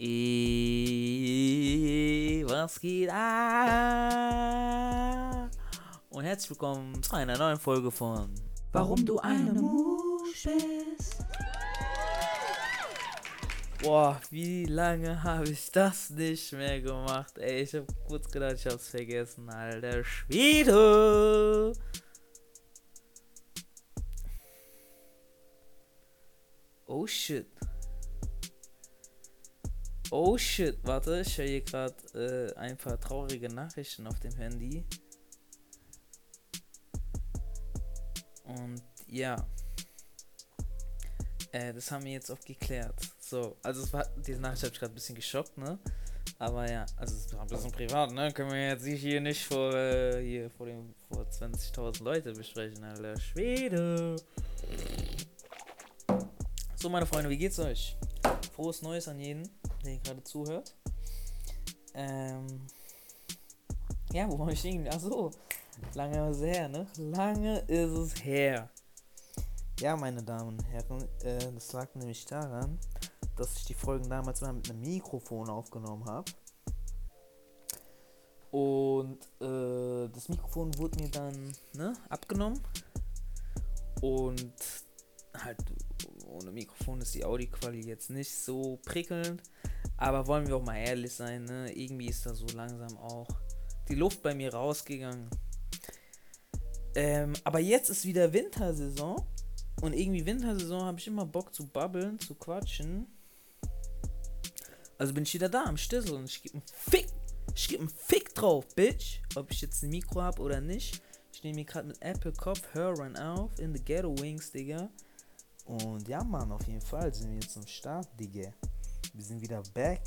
E was geht ab? Und herzlich willkommen zu einer neuen Folge von Warum du eine Musch bist. Boah, wie lange habe ich das nicht mehr gemacht? Ey, ich habe kurz gedacht, ich hab's vergessen, alter Schwede. Oh shit. Oh shit, warte, ich höre hier gerade äh, ein paar traurige Nachrichten auf dem Handy. Und ja. Äh, das haben wir jetzt auch geklärt. So, also es war, diese Nachricht hat mich gerade ein bisschen geschockt, ne? Aber ja, also es war ein bisschen privat, ne? Können wir jetzt hier nicht vor, äh, hier vor vor 20.000 Leute besprechen, Alter. Schwede. So, meine Freunde, wie geht's euch? Frohes Neues an jeden der gerade zuhört. Ähm, ja, wo war ich stehen? Achso, lange ist es her, ne? Lange ist es her. Ja, meine Damen und Herren, äh, das lag nämlich daran, dass ich die Folgen damals mal mit einem Mikrofon aufgenommen habe. Und äh, das Mikrofon wurde mir dann ne, abgenommen. Und halt ohne Mikrofon ist die Audioqualität jetzt nicht so prickelnd. Aber wollen wir auch mal ehrlich sein, ne? Irgendwie ist da so langsam auch die Luft bei mir rausgegangen. Ähm, aber jetzt ist wieder Wintersaison. Und irgendwie Wintersaison habe ich immer Bock zu babbeln, zu quatschen. Also bin ich wieder da am Stissel und ich gebe einen Fick. Ich gebe einen Fick drauf, Bitch. Ob ich jetzt ein Mikro habe oder nicht. Ich nehme mir gerade mit Apple Kopfhörern auf in the Ghetto Wings, Digga. Und ja, Mann, auf jeden Fall sind wir jetzt am Start, Digga. Wir sind wieder back.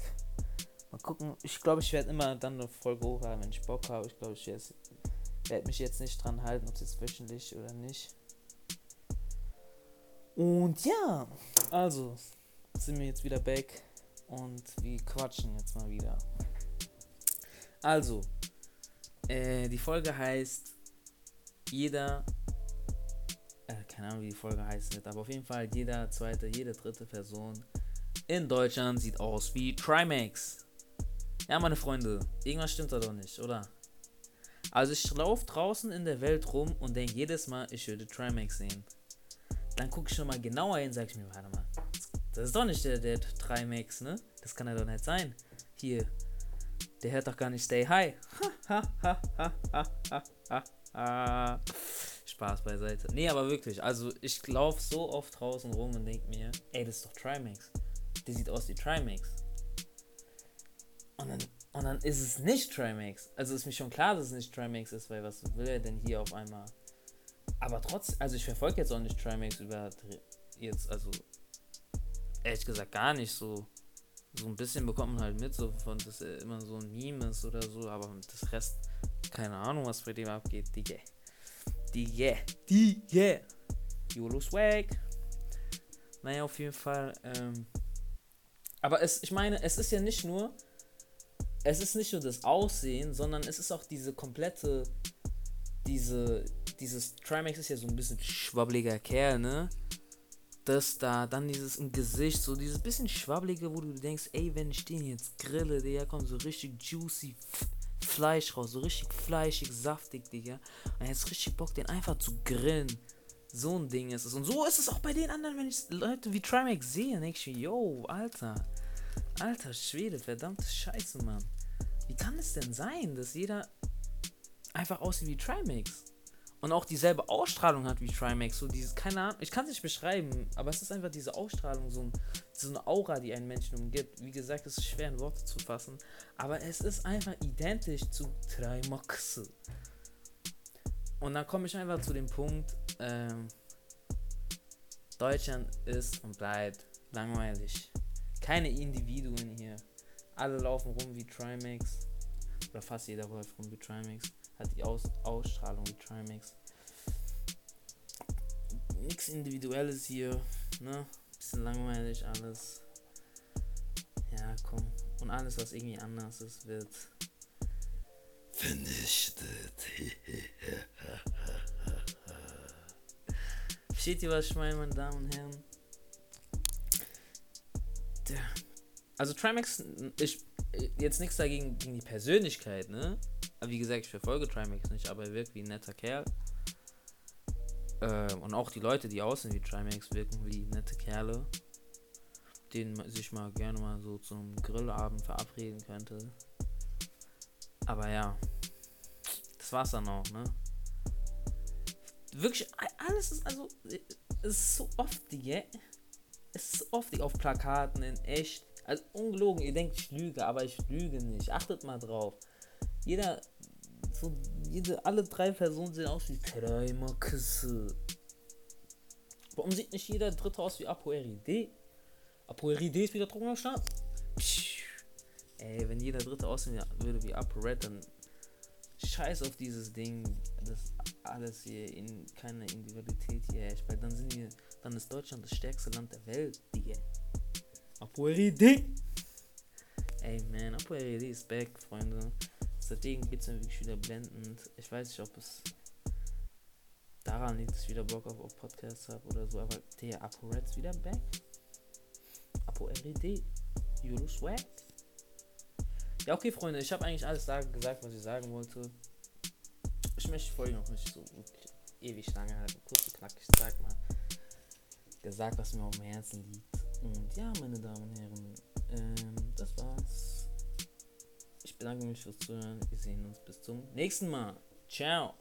Mal gucken. Ich glaube, ich werde immer dann eine Folge hochladen, wenn ich Bock habe. Ich glaube, ich werde mich jetzt nicht dran halten, ob es jetzt wöchentlich oder nicht. Und ja, also sind wir jetzt wieder back und wir quatschen jetzt mal wieder. Also, äh, die Folge heißt Jeder äh, keine Ahnung, wie die Folge wird, aber auf jeden Fall jeder zweite, jede dritte Person in Deutschland sieht aus wie Trimax. Ja, meine Freunde, irgendwas stimmt da doch nicht, oder? Also ich laufe draußen in der Welt rum und denke jedes Mal, ich würde Trimax sehen. Dann gucke ich schon mal genauer hin, sage ich mir, warte mal, das ist doch nicht der, der Trimax, ne? Das kann ja doch nicht sein. Hier, der hört doch gar nicht Stay High. Spaß beiseite. Nee, aber wirklich. Also, ich laufe so oft draußen rum und denke mir, ey, das ist doch Trimax. Der sieht aus wie Trimax. Und dann, und dann ist es nicht Trimax. Also ist mir schon klar, dass es nicht Trimax ist, weil was will er denn hier auf einmal? Aber trotzdem, also ich verfolge jetzt auch nicht Trimax über jetzt, also ehrlich gesagt gar nicht so. So ein bisschen bekommt man halt mit, so von dass er immer so ein Meme ist oder so, aber das Rest, keine Ahnung, was bei dem abgeht, Digga. Die yeah. Die yeah. YOLO Swag. Naja, auf jeden Fall. Ähm, aber es, ich meine, es ist ja nicht nur. Es ist nicht nur das Aussehen, sondern es ist auch diese komplette. Diese. Dieses Trimax ist ja so ein bisschen schwabbliger Kerl, ne? Das da, dann dieses im Gesicht, so dieses bisschen schwabblige, wo du denkst, ey, wenn ich den jetzt grille, der kommt so richtig juicy Fleisch raus, so richtig fleischig, saftig, Digga. Und jetzt richtig Bock, den einfach zu grillen. So ein Ding ist es. Und so ist es auch bei den anderen, wenn ich Leute wie Trimax sehe, denke ich yo, Alter. Alter Schwede, verdammte Scheiße, Mann. Wie kann es denn sein, dass jeder einfach aussieht wie Trimax? und auch dieselbe Ausstrahlung hat wie Trimax. So dieses, keine Ahnung, ich kann es nicht beschreiben, aber es ist einfach diese Ausstrahlung, so, ein, so eine Aura, die einen Menschen umgibt. Wie gesagt, es ist schwer in Worte zu fassen, aber es ist einfach identisch zu Trimax. Und dann komme ich einfach zu dem Punkt, ähm, Deutschland ist und bleibt langweilig. Keine Individuen hier. Alle laufen rum wie Trimax. Oder fast jeder läuft rum wie Trimax hat die Aus Ausstrahlung wie Trimax. Nichts Individuelles hier, ne? Bisschen langweilig alles. Ja, komm. Und alles, was irgendwie anders ist, wird vernichtet. Versteht ihr, was ich meine, meine Damen und Herren? Also Trimax, ich jetzt nichts dagegen gegen die Persönlichkeit, ne? Aber wie gesagt, ich verfolge Trimax nicht, aber er wirkt wie ein netter Kerl. Ähm, und auch die Leute, die aussehen wie Trimax, wirken wie nette Kerle, denen man sich mal gerne mal so zum Grillabend verabreden könnte. Aber ja, das war's dann auch, ne? Wirklich, alles ist also, ist so oft, die, es ist oft die auf Plakaten in echt. Also ungelogen, ihr denkt, ich lüge, aber ich lüge nicht. Achtet mal drauf. Jeder, so, jede, alle drei Personen sehen aus wie Treimakisse. Warum sieht nicht jeder dritte aus wie Apoeride? Apoeride ist wieder trocken am Start. Psch. Ey, wenn jeder dritte aussehen würde wie ApoRed, dann scheiß auf dieses Ding, das alles hier in keine Individualität hier herrscht, weil dann sind wir, dann ist Deutschland das stärkste Land der Welt, Digga. Apoeride! Ey, man, Apoeride ist back, Freunde. Seitdem geht's mir wirklich wieder blendend. Ich weiß nicht, ob es daran liegt, dass ich wieder Bock auf, auf Podcasts habe oder so, aber der ApoRed ist wieder back. Apoeride. Yolo Swag. Ja, okay, Freunde, ich habe eigentlich alles da gesagt, was ich sagen wollte. Ich möchte die Folge noch nicht so ewig lange halten. Kurz knackig, sag mal. Gesagt, was mir auf dem Herzen liegt. Und ja, meine Damen und Herren, ähm, das war's. Ich bedanke mich fürs Zuhören. Wir sehen uns bis zum nächsten Mal. Ciao.